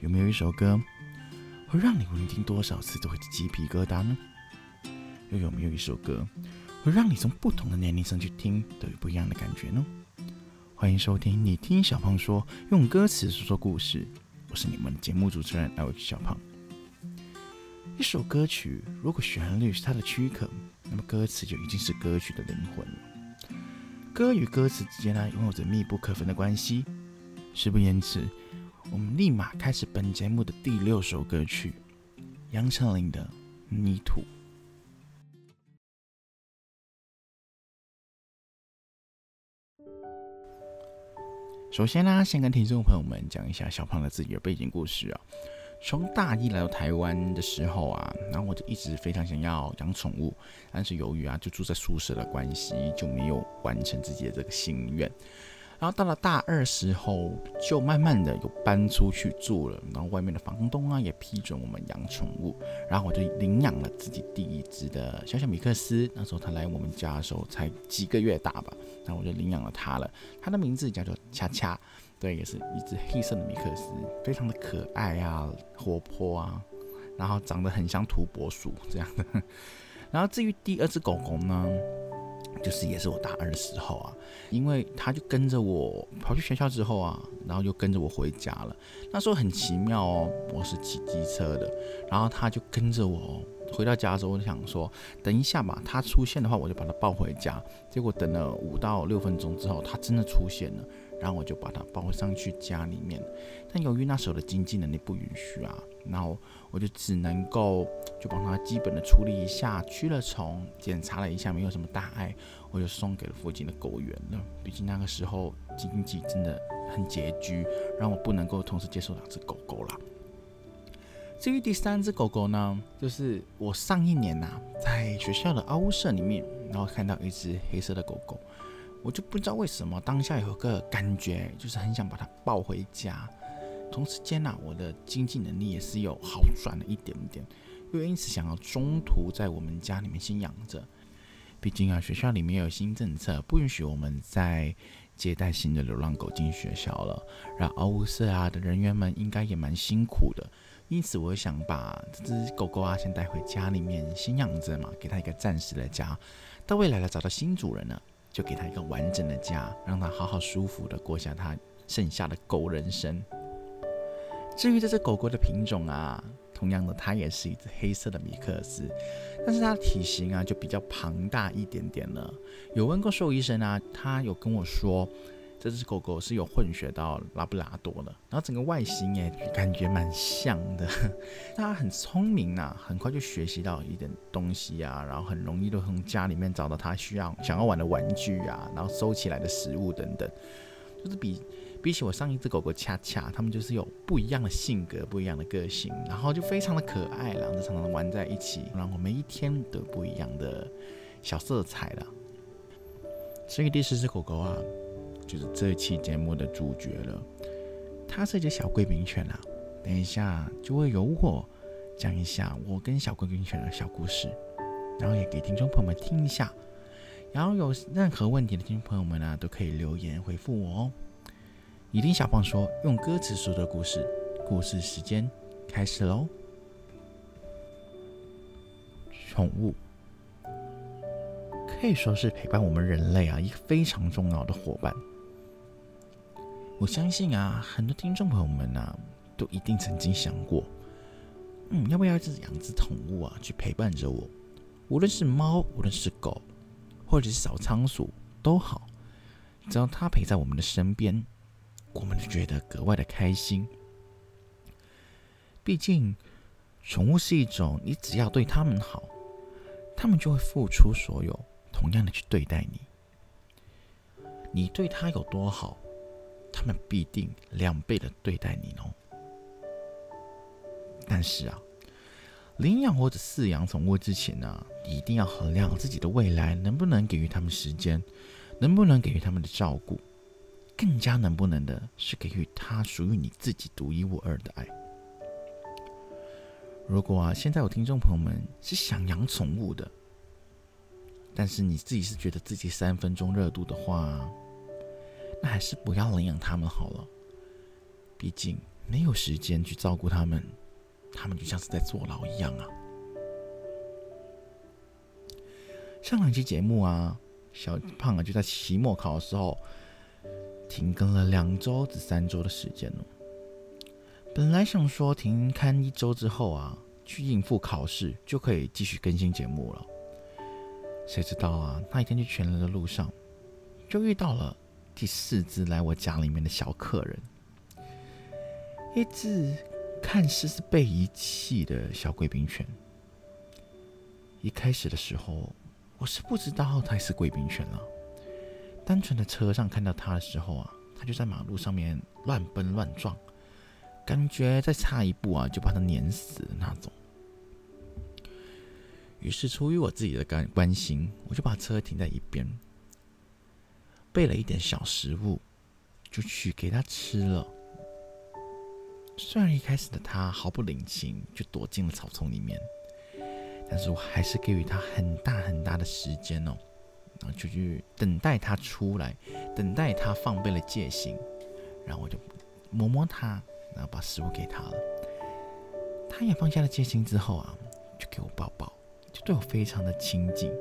有没有一首歌会让你无论听多少次都会鸡皮疙瘩呢？又有没有一首歌会让你从不同的年龄层去听都有不一样的感觉呢？欢迎收听你听小胖说，用歌词说说故事。我是你们的节目主持人 L 小胖。一首歌曲如果旋律是它的躯壳，那么歌词就已经是歌曲的灵魂了。歌与歌词之间呢，拥有着密不可分的关系。事不言迟。我们立马开始本节目的第六首歌曲，杨丞琳的《泥土》。首先呢，先跟听众朋友们讲一下小胖的自己的背景故事啊。从大一来到台湾的时候啊，然后我就一直非常想要养宠物，但是由于啊就住在宿舍的关系，就没有完成自己的这个心愿。然后到了大二时候，就慢慢的有搬出去住了。然后外面的房东啊也批准我们养宠物。然后我就领养了自己第一只的小小米克斯。那时候它来我们家的时候才几个月大吧，然后我就领养了它了。它的名字叫做恰恰，对，也是一只黑色的米克斯，非常的可爱啊，活泼啊，然后长得很像土拨鼠这样的。然后至于第二只狗狗呢？就是也是我大二的时候啊，因为他就跟着我跑去学校之后啊，然后就跟着我回家了。那时候很奇妙哦，我是骑机车的，然后他就跟着我回到家之后，我就想说等一下吧，他出现的话我就把他抱回家。结果等了五到六分钟之后，他真的出现了。然后我就把它抱上去家里面，但由于那时候的经济能力不允许啊，然后我就只能够就帮它基本的处理一下，驱了虫，检查了一下，没有什么大碍，我就送给了附近的狗园了。毕竟那个时候经济真的很拮据，让我不能够同时接受两只狗狗了。至于第三只狗狗呢，就是我上一年呐在学校的屋舍里面，然后看到一只黑色的狗狗。我就不知道为什么当下有个感觉，就是很想把它抱回家。同时间呐，我的经济能力也是有好转了一点点，又因此想要中途在我们家里面先养着。毕竟啊，学校里面有新政策，不允许我们再接待新的流浪狗进学校了。然后，物舍啊的人员们应该也蛮辛苦的，因此我想把这只狗狗啊先带回家里面先养着嘛，给它一个暂时的家。到未来了找到新主人了。就给他一个完整的家，让他好好舒服的过下他剩下的狗人生。至于这只狗狗的品种啊，同样的，它也是一只黑色的米克斯，但是它的体型啊就比较庞大一点点了。有问过兽医生啊，他有跟我说。这只狗狗是有混血到拉布拉多的，然后整个外形也感觉蛮像的。它很聪明呐，很快就学习到一点东西啊，然后很容易就从家里面找到它需要想要玩的玩具啊，然后收起来的食物等等。就是比比起我上一只狗狗恰恰，它们就是有不一样的性格，不一样的个性，然后就非常的可爱，然后就常常玩在一起，然后每一天都不一样的小色彩了。所以第四只狗狗啊。就是这期节目的主角了，它是一只小贵宾犬啊。等一下就会由我讲一下我跟小贵宾犬的小故事，然后也给听众朋友们听一下。然后有任何问题的听众朋友们呢，都可以留言回复我哦。一定小胖说用歌词说的故事，故事时间开始喽。宠物可以说是陪伴我们人类啊一个非常重要的伙伴。我相信啊，很多听众朋友们呢，都一定曾经想过，嗯，要不要只养只宠物啊，去陪伴着我？无论是猫，无论是狗，或者是小仓鼠都好，只要它陪在我们的身边，我们就觉得格外的开心。毕竟，宠物是一种，你只要对它们好，它们就会付出所有，同样的去对待你。你对它有多好？他们必定两倍的对待你哦。但是啊，领养或者饲养宠物之前呢，一定要衡量自己的未来能不能给予他们时间，能不能给予他们的照顾，更加能不能的是给予他属于你自己独一无二的爱。如果啊，现在有听众朋友们是想养宠物的，但是你自己是觉得自己三分钟热度的话。那还是不要领养他们好了，毕竟没有时间去照顾他们，他们就像是在坐牢一样啊。上两期节目啊，小胖啊就在期末考的时候停更了两周至三周的时间了。本来想说停刊一周之后啊，去应付考试就可以继续更新节目了。谁知道啊，那一天去全人的路上，就遇到了第四只来我家里面的小客人，一只看似是被遗弃的小贵宾犬。一开始的时候，我是不知道它是贵宾犬了，单纯的车上看到它的时候啊，它就在马路上面乱奔乱撞。感觉再差一步啊，就把它碾死的那种。于是出于我自己的关关心，我就把车停在一边，备了一点小食物，就去给它吃了。虽然一开始的它毫不领情，就躲进了草丛里面，但是我还是给予它很大很大的时间哦，然后就去等待它出来，等待它放备了戒心，然后我就摸摸它。然后把食物给他了，他也放下了戒心之后啊，就给我抱抱，就对我非常的亲近。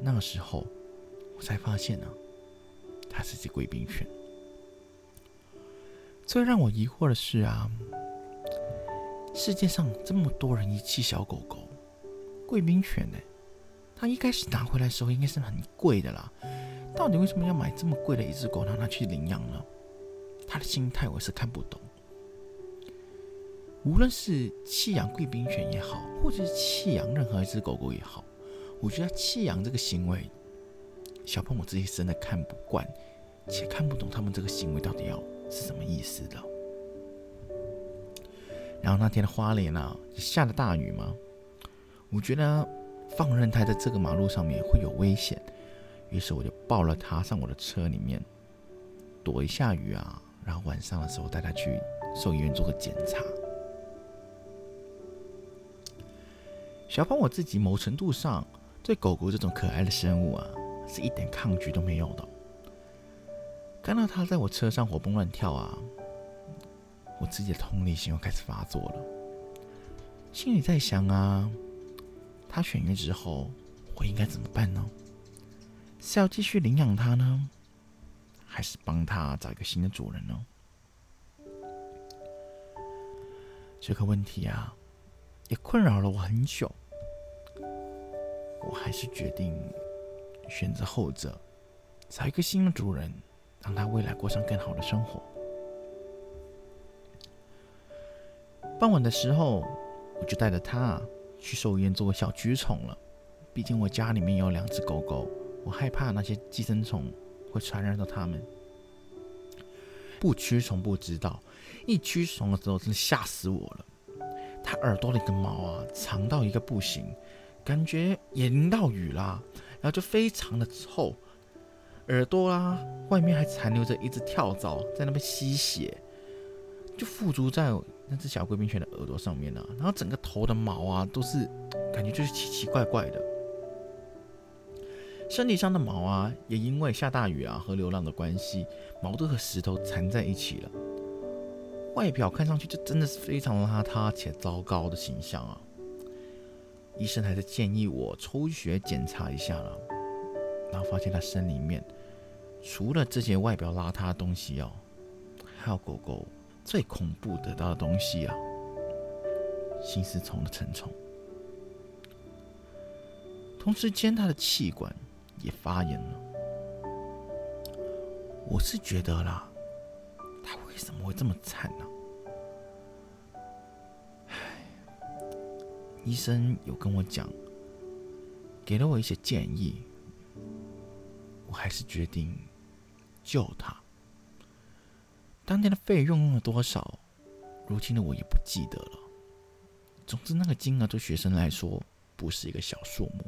那个时候，我才发现呢，它是只贵宾犬。最让我疑惑的是啊，世界上这么多人遗弃小狗狗，贵宾犬呢？它一开始拿回来的时候应该是很贵的啦，到底为什么要买这么贵的一只狗让它去领养呢？他的心态我是看不懂。无论是弃养贵宾犬也好，或者是弃养任何一只狗狗也好，我觉得弃养这个行为，小朋我自己真的看不惯，且看不懂他们这个行为到底要是什么意思的。然后那天的花莲啊，下了大雨嘛，我觉得放任它在这个马路上面会有危险，于是我就抱了它上我的车里面，躲一下雨啊。然后晚上的时候带它去兽医院做个检查。小胖我自己某程度上对狗狗这种可爱的生物啊，是一点抗拒都没有的。看到它在我车上活蹦乱跳啊，我自己的同理心又开始发作了，心里在想啊，它痊愈之后我应该怎么办呢？是要继续领养它呢？还是帮他找一个新的主人呢？这个问题啊，也困扰了我很久。我还是决定选择后者，找一个新的主人，让他未来过上更好的生活。傍晚的时候，我就带着他去兽医院做个小驱虫了。毕竟我家里面有两只狗狗，我害怕那些寄生虫。会传染到他们。不驱虫不知道，一驱虫的时候真的吓死我了。它耳朵里的毛啊，长到一个不行，感觉也淋到雨啦，然后就非常的臭。耳朵啦，外面还残留着一只跳蚤在那边吸血，就附着在那只小贵宾犬的耳朵上面啊。然后整个头的毛啊，都是感觉就是奇奇怪怪的。身体上的毛啊，也因为下大雨啊和流浪的关系，毛都和石头缠在一起了。外表看上去就真的是非常邋遢且糟糕的形象啊！医生还是建议我抽血检查一下了，然后发现他身里面除了这些外表邋遢的东西哦，还有狗狗最恐怖得到的东西啊——心丝虫的成虫。同时间，他的气管。也发炎了，我是觉得啦，他为什么会这么惨呢？医生有跟我讲，给了我一些建议，我还是决定救他。当天的费用用了多少，如今的我也不记得了。总之，那个金额对学生来说不是一个小数目。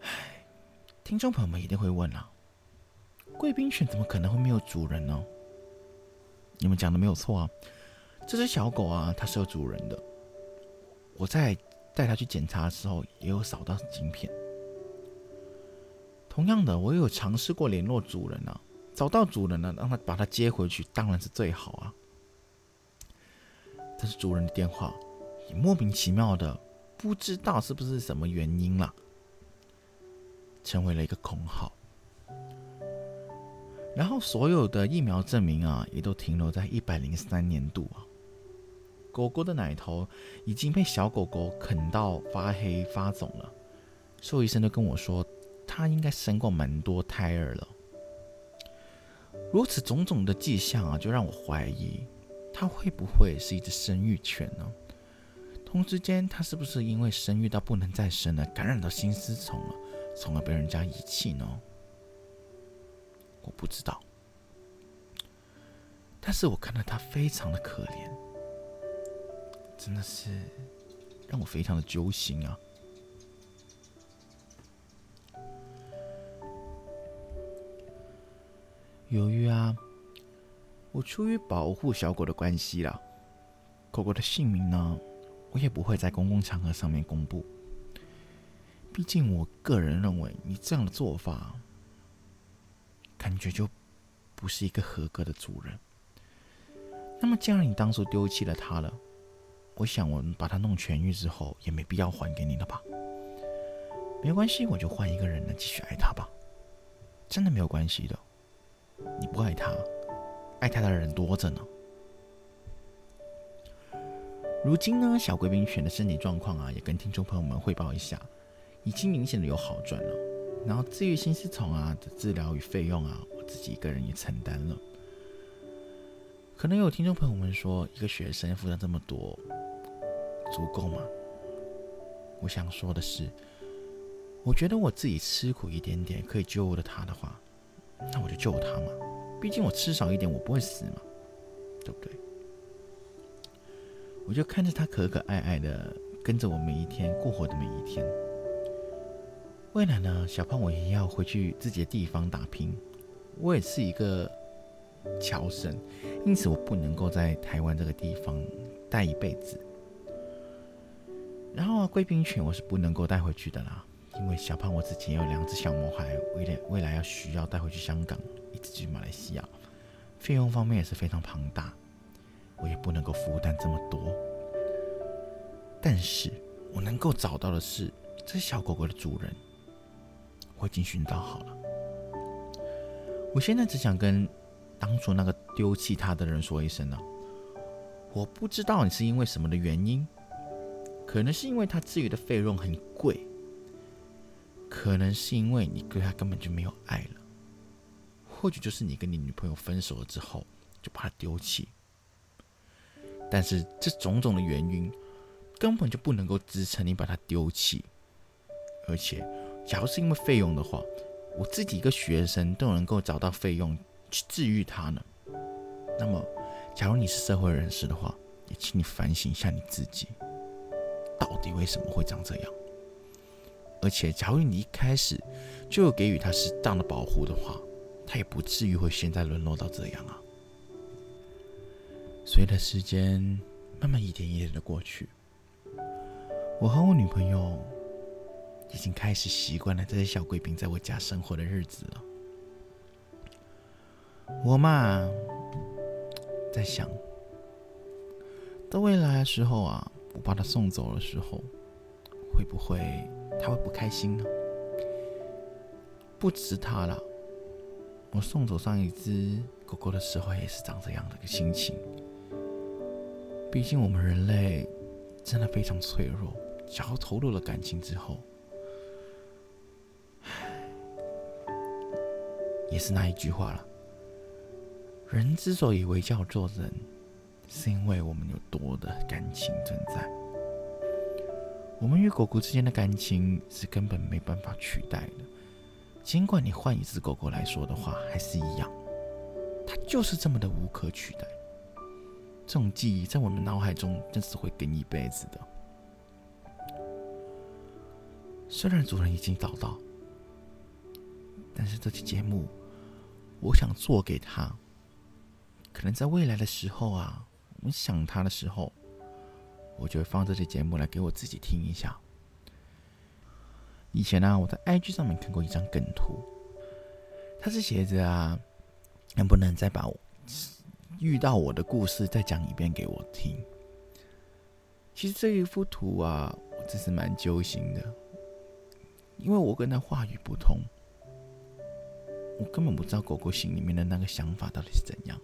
唉听众朋友们一定会问啊，贵宾犬怎么可能会没有主人呢？你们讲的没有错啊，这只小狗啊，它是有主人的。我在带它去检查的时候，也有扫到晶片。同样的，我也有尝试过联络主人啊，找到主人了，让他把它接回去，当然是最好啊。但是主人的电话也莫名其妙的，不知道是不是什么原因了，成为了一个空号。然后所有的疫苗证明啊，也都停留在一百零三年度啊。狗狗的奶头已经被小狗狗啃到发黑发肿了，兽医生都跟我说，它应该生过蛮多胎儿了。如此种种的迹象啊，就让我怀疑，它会不会是一只生育犬呢？同时间，它是不是因为生育到不能再生了，感染到心丝虫了，从而被人家遗弃呢？我不知道，但是我看到它非常的可怜，真的是让我非常的揪心啊。由于啊，我出于保护小狗的关系啦，狗狗的姓名呢，我也不会在公共场合上面公布。毕竟我个人认为，你这样的做法，感觉就不是一个合格的主人。那么，既然你当初丢弃了它了，我想我们把它弄痊愈之后，也没必要还给你了吧？没关系，我就换一个人来继续爱它吧，真的没有关系的。你不爱他，爱他的人多着呢。如今呢，小贵宾犬的身体状况啊，也跟听众朋友们汇报一下，已经明显的有好转了。然后治愈心丝虫啊的治疗与费用啊，我自己一个人也承担了。可能有听众朋友们说，一个学生负担这么多，足够吗？我想说的是，我觉得我自己吃苦一点点，可以救了他的话。那我就救他嘛，毕竟我吃少一点，我不会死嘛，对不对？我就看着他可可爱爱的跟着我每一天过活的每一天。未来呢，小胖我也要回去自己的地方打拼。我也是一个侨生，因此我不能够在台湾这个地方待一辈子。然后啊，贵宾犬我是不能够带回去的啦。因为小胖我自己也有两只小毛孩，未来未来要需要带回去香港，一直去马来西亚，费用方面也是非常庞大，我也不能够负担这么多。但是我能够找到的是，这小狗狗的主人，我已经寻找好了。我现在只想跟当初那个丢弃它的人说一声呢，我不知道你是因为什么的原因，可能是因为他治愈的费用很贵。可能是因为你对他根本就没有爱了，或许就是你跟你女朋友分手了之后就把他丢弃。但是这种种的原因根本就不能够支撑你把他丢弃。而且，假如是因为费用的话，我自己一个学生都能够找到费用去治愈他呢。那么，假如你是社会人士的话，也请你反省一下你自己，到底为什么会长这样。而且，假如你一开始就给予他适当的保护的话，他也不至于会现在沦落到这样啊。随着时间慢慢一点一点的过去，我和我女朋友已经开始习惯了这些小贵宾在我家生活的日子了。我嘛，在想，到未来的时候啊，我把他送走的时候，会不会？他会不开心呢？不止他了，我送走上一只狗狗的时候也是长这样的一个心情。毕竟我们人类真的非常脆弱，只要投入了感情之后，也是那一句话了：人之所以为叫做人，是因为我们有多的感情存在。我们与狗狗之间的感情是根本没办法取代的。尽管你换一只狗狗来说的话，还是一样，它就是这么的无可取代。这种记忆在我们脑海中真是会跟一辈子的。虽然主人已经找到，但是这期节目，我想做给他。可能在未来的时候啊，我想他的时候。我就会放这些节目来给我自己听一下。以前呢，我在 IG 上面看过一张梗图，它是写着啊，能不能再把我遇到我的故事再讲一遍给我听？其实这一幅图啊，我真是蛮揪心的，因为我跟他话语不通，我根本不知道狗狗心里面的那个想法到底是怎样。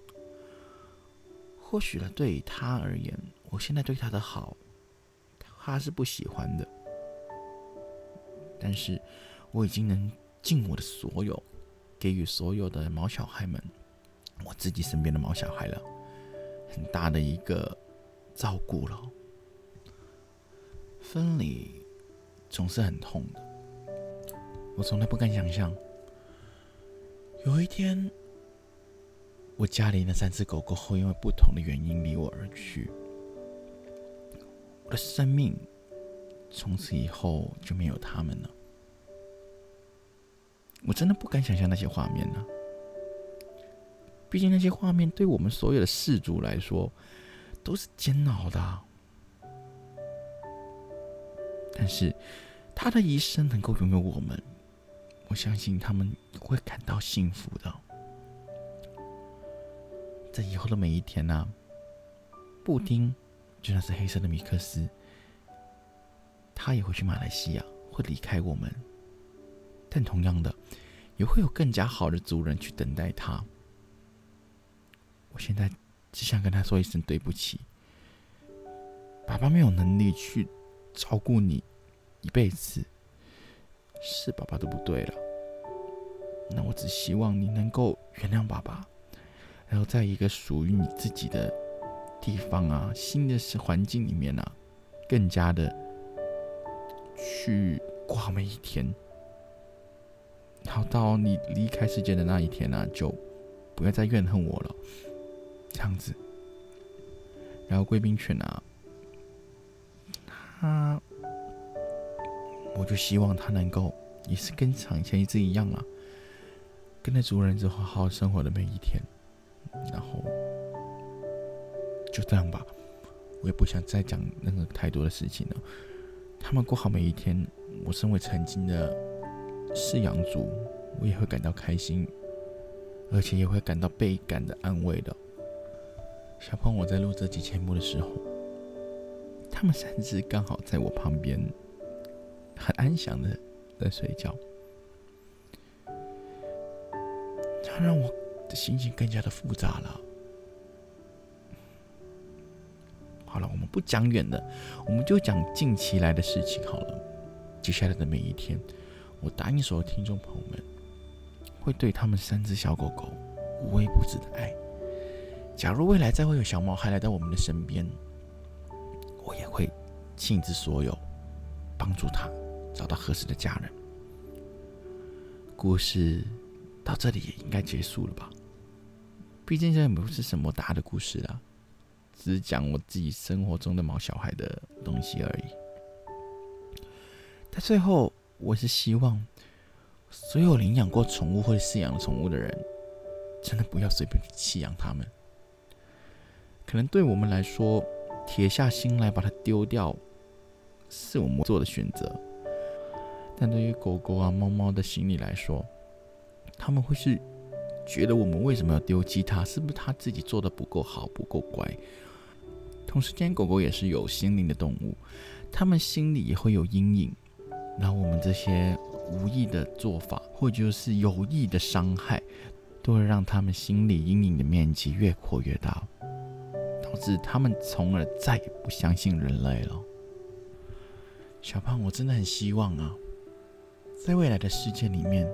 或许呢，对他而言，我现在对他的好，他是不喜欢的。但是，我已经能尽我的所有，给予所有的毛小孩们，我自己身边的毛小孩了，很大的一个照顾了。分离总是很痛的，我从来不敢想象，有一天。我家里那三只狗狗会因为不同的原因离我而去，我的生命从此以后就没有他们了。我真的不敢想象那些画面呢。毕竟那些画面对我们所有的氏族来说都是煎熬的。但是他的一生能够拥有我们，我相信他们会感到幸福的。在以后的每一天呢，布丁就算是黑色的米克斯，他也会去马来西亚，会离开我们。但同样的，也会有更加好的主人去等待他。我现在只想跟他说一声对不起，爸爸没有能力去照顾你一辈子，是爸爸的不对了。那我只希望你能够原谅爸爸。然后在一个属于你自己的地方啊，新的环境里面啊，更加的去过好每一天。然后到你离开世界的那一天呢，就不要再怨恨我了，这样子。然后贵宾犬啊，它，我就希望它能够也是跟以前一只一样啊，跟着主人之后好好生活的每一天。然后就这样吧，我也不想再讲任何太多的事情了。他们过好每一天，我身为曾经的饲养主，我也会感到开心，而且也会感到倍感的安慰的。小胖，我在录这集节目的时候，他们三只刚好在我旁边，很安详的在睡觉，他让我。的心情更加的复杂了。好了，我们不讲远的，我们就讲近期来的事情好了。接下来的每一天，我答应所有听众朋友们，会对他们三只小狗狗无微不至的爱。假如未来再会有小猫还来到我们的身边，我也会尽之所有，帮助他找到合适的家人。故事到这里也应该结束了吧？毕竟这也不是什么大的故事啦，只是讲我自己生活中的毛小孩的东西而已。但最后，我是希望所有领养过宠物或者饲养宠物的人，真的不要随便弃养它们。可能对我们来说，铁下心来把它丢掉，是我们做的选择。但对于狗狗啊、猫猫的心理来说，他们会是。觉得我们为什么要丢弃它？是不是它自己做的不够好、不够乖？同时间，狗狗也是有心灵的动物，它们心里也会有阴影。然后我们这些无意的做法，或就是有意的伤害，都会让它们心理阴影的面积越扩越大，导致它们从而再也不相信人类了。小胖，我真的很希望啊，在未来的世界里面。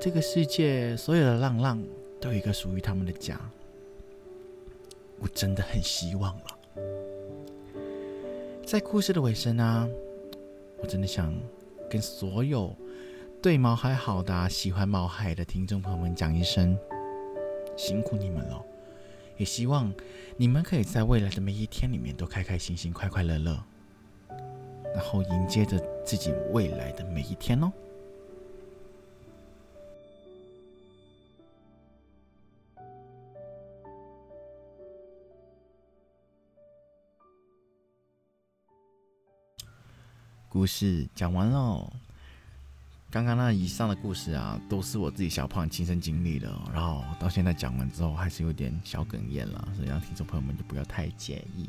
这个世界所有的浪浪都有一个属于他们的家，我真的很希望了。在故事的尾声啊，我真的想跟所有对毛孩好的、喜欢毛孩的听众朋友们讲一声，辛苦你们了。也希望你们可以在未来的每一天里面都开开心心、快快乐乐，然后迎接着自己未来的每一天哦。故事讲完喽，刚刚那以上的故事啊，都是我自己小胖亲身经历的，然后到现在讲完之后，还是有点小哽咽了，所以让听众朋友们就不要太介意。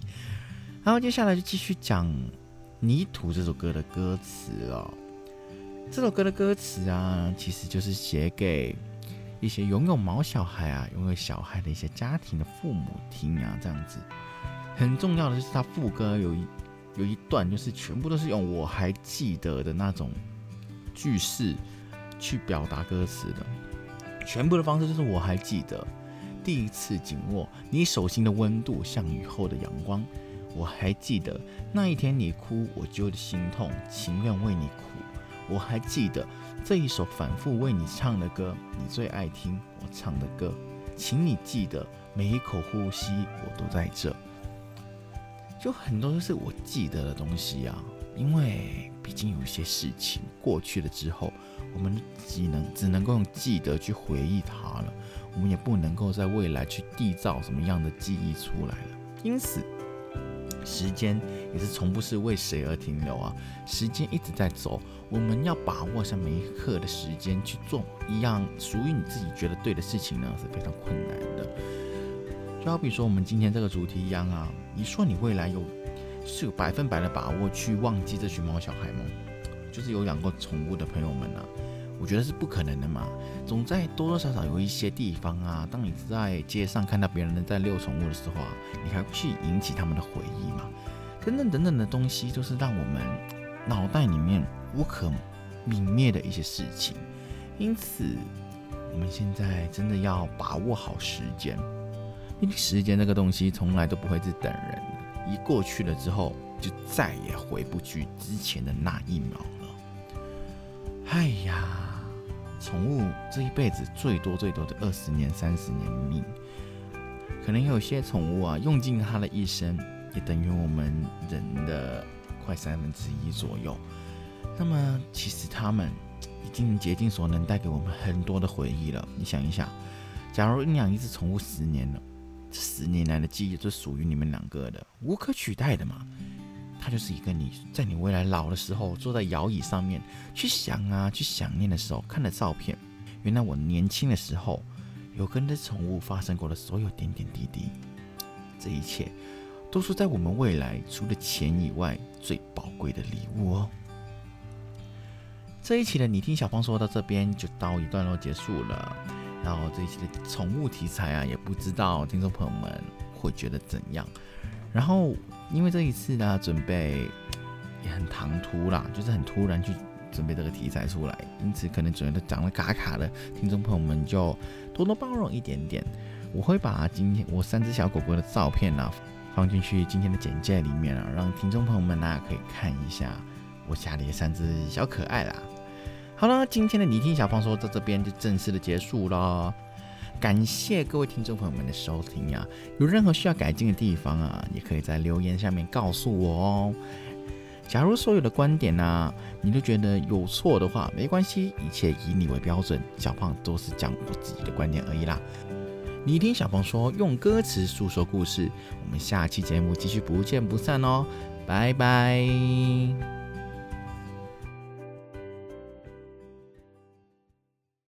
然后接下来就继续讲《泥土》这首歌的歌词哦。这首歌的歌词啊，其实就是写给一些拥有毛小孩啊、拥有小孩的一些家庭的父母听啊，这样子。很重要的就是，他副歌有一有一段，就是全部都是用“我还记得”的那种。句式去表达歌词的，全部的方式就是我还记得第一次紧握你手心的温度，像雨后的阳光。我还记得那一天你哭，我就心痛，情愿为你苦。我还记得这一首反复为你唱的歌，你最爱听我唱的歌，请你记得每一口呼吸，我都在这。就很多都是我记得的东西啊，因为。毕竟有一些事情过去了之后，我们只能只能够用记得去回忆它了，我们也不能够在未来去缔造什么样的记忆出来了。因此，时间也是从不是为谁而停留啊，时间一直在走，我们要把握上每一刻的时间去做一样属于你自己觉得对的事情呢，是非常困难的。就好比说我们今天这个主题一样啊，你说你未来有。是有百分百的把握去忘记这群猫小孩吗？就是有养过宠物的朋友们啊，我觉得是不可能的嘛。总在多多少少有一些地方啊，当你在街上看到别人在遛宠物的时候啊，你还会去引起他们的回忆嘛？等等等等的东西，都是让我们脑袋里面无可泯灭的一些事情。因此，我们现在真的要把握好时间，因为时间这个东西从来都不会是等人。一过去了之后，就再也回不去之前的那一秒了。哎呀，宠物这一辈子最多最多的二十年、三十年命，可能有些宠物啊，用尽它的一生，也等于我们人的快三分之一左右。那么，其实它们已经竭尽所能带给我们很多的回忆了。你想一想，假如你养一只宠物十年了。十年来的记忆是属于你们两个的，无可取代的嘛。它就是一个你在你未来老的时候，坐在摇椅上面去想啊，去想念的时候看的照片。原来我年轻的时候有跟这宠物发生过的所有点点滴滴，这一切都是在我们未来除了钱以外最宝贵的礼物哦。这一期的你听小芳说到这边就到一段落结束了。然后这一期的宠物题材啊，也不知道听众朋友们会觉得怎样。然后因为这一次呢，准备也很唐突啦，就是很突然去准备这个题材出来，因此可能准备的讲的卡卡的，听众朋友们就多多包容一点点。我会把今天我三只小狗狗的照片呢放进去今天的简介里面啊，让听众朋友们呢可以看一下我家里的三只小可爱啦。好了，今天的你听小胖说到这边就正式的结束了。感谢各位听众朋友们的收听呀！有任何需要改进的地方啊，也可以在留言下面告诉我哦。假如所有的观点呢，你都觉得有错的话，没关系，一切以你为标准。小胖都是讲我自己的观点而已啦。你听小胖说，用歌词诉说故事。我们下期节目继续不见不散哦，拜拜。